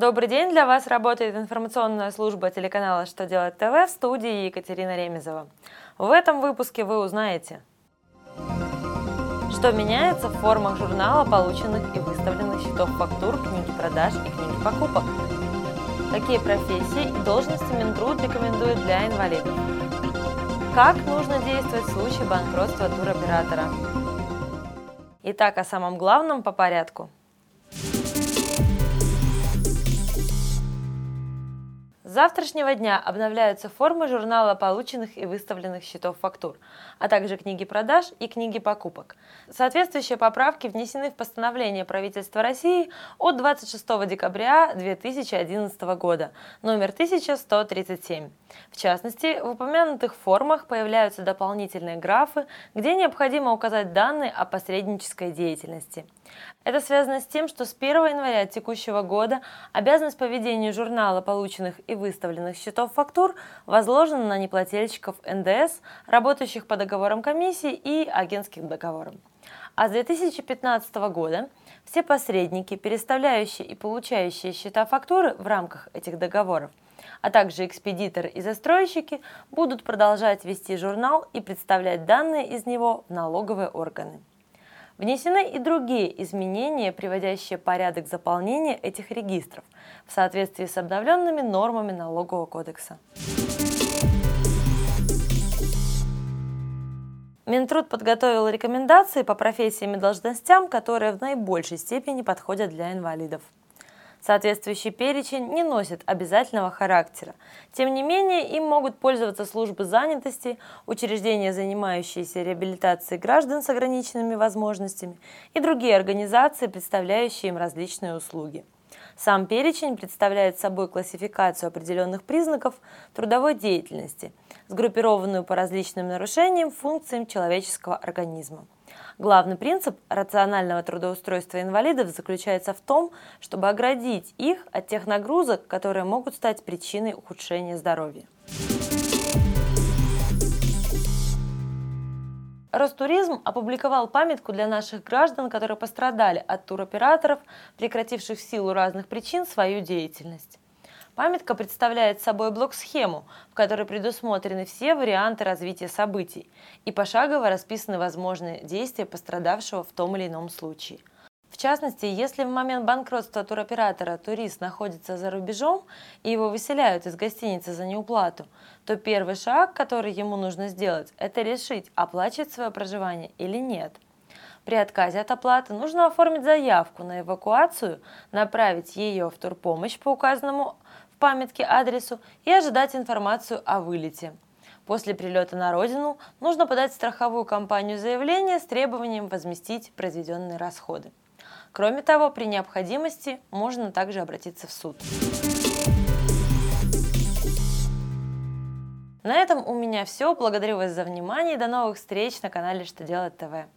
Добрый день, для вас работает информационная служба телеканала «Что делать ТВ» в студии Екатерина Ремезова. В этом выпуске вы узнаете, что меняется в формах журнала полученных и выставленных счетов фактур, книги продаж и книги покупок. Какие профессии и должности Минтруд рекомендует для инвалидов. Как нужно действовать в случае банкротства туроператора. Итак, о самом главном по порядку – С завтрашнего дня обновляются формы журнала полученных и выставленных счетов фактур, а также книги продаж и книги покупок. Соответствующие поправки внесены в постановление правительства России от 26 декабря 2011 года, номер 1137. В частности, в упомянутых формах появляются дополнительные графы, где необходимо указать данные о посреднической деятельности. Это связано с тем, что с 1 января текущего года обязанность по ведению журнала полученных и выставленных счетов фактур возложена на неплательщиков НДС, работающих по договорам комиссии и агентским договорам. А с 2015 года все посредники, переставляющие и получающие счета фактуры в рамках этих договоров, а также экспедиторы и застройщики будут продолжать вести журнал и представлять данные из него в налоговые органы. Внесены и другие изменения, приводящие порядок заполнения этих регистров в соответствии с обновленными нормами налогового кодекса. Минтруд подготовил рекомендации по профессиям и должностям, которые в наибольшей степени подходят для инвалидов. Соответствующий перечень не носит обязательного характера. Тем не менее, им могут пользоваться службы занятости, учреждения, занимающиеся реабилитацией граждан с ограниченными возможностями и другие организации, представляющие им различные услуги. Сам перечень представляет собой классификацию определенных признаков трудовой деятельности, сгруппированную по различным нарушениям функциям человеческого организма. Главный принцип рационального трудоустройства инвалидов заключается в том, чтобы оградить их от тех нагрузок, которые могут стать причиной ухудшения здоровья. Ростуризм опубликовал памятку для наших граждан, которые пострадали от туроператоров, прекративших в силу разных причин свою деятельность. Памятка представляет собой блок-схему, в которой предусмотрены все варианты развития событий и пошагово расписаны возможные действия пострадавшего в том или ином случае. В частности, если в момент банкротства туроператора турист находится за рубежом и его выселяют из гостиницы за неуплату, то первый шаг, который ему нужно сделать, это решить, оплачивать свое проживание или нет. При отказе от оплаты нужно оформить заявку на эвакуацию, направить ее в турпомощь по указанному памятке адресу и ожидать информацию о вылете. После прилета на родину нужно подать страховую компанию заявление с требованием возместить произведенные расходы. Кроме того, при необходимости можно также обратиться в суд. На этом у меня все. Благодарю вас за внимание и до новых встреч на канале Что делать ТВ.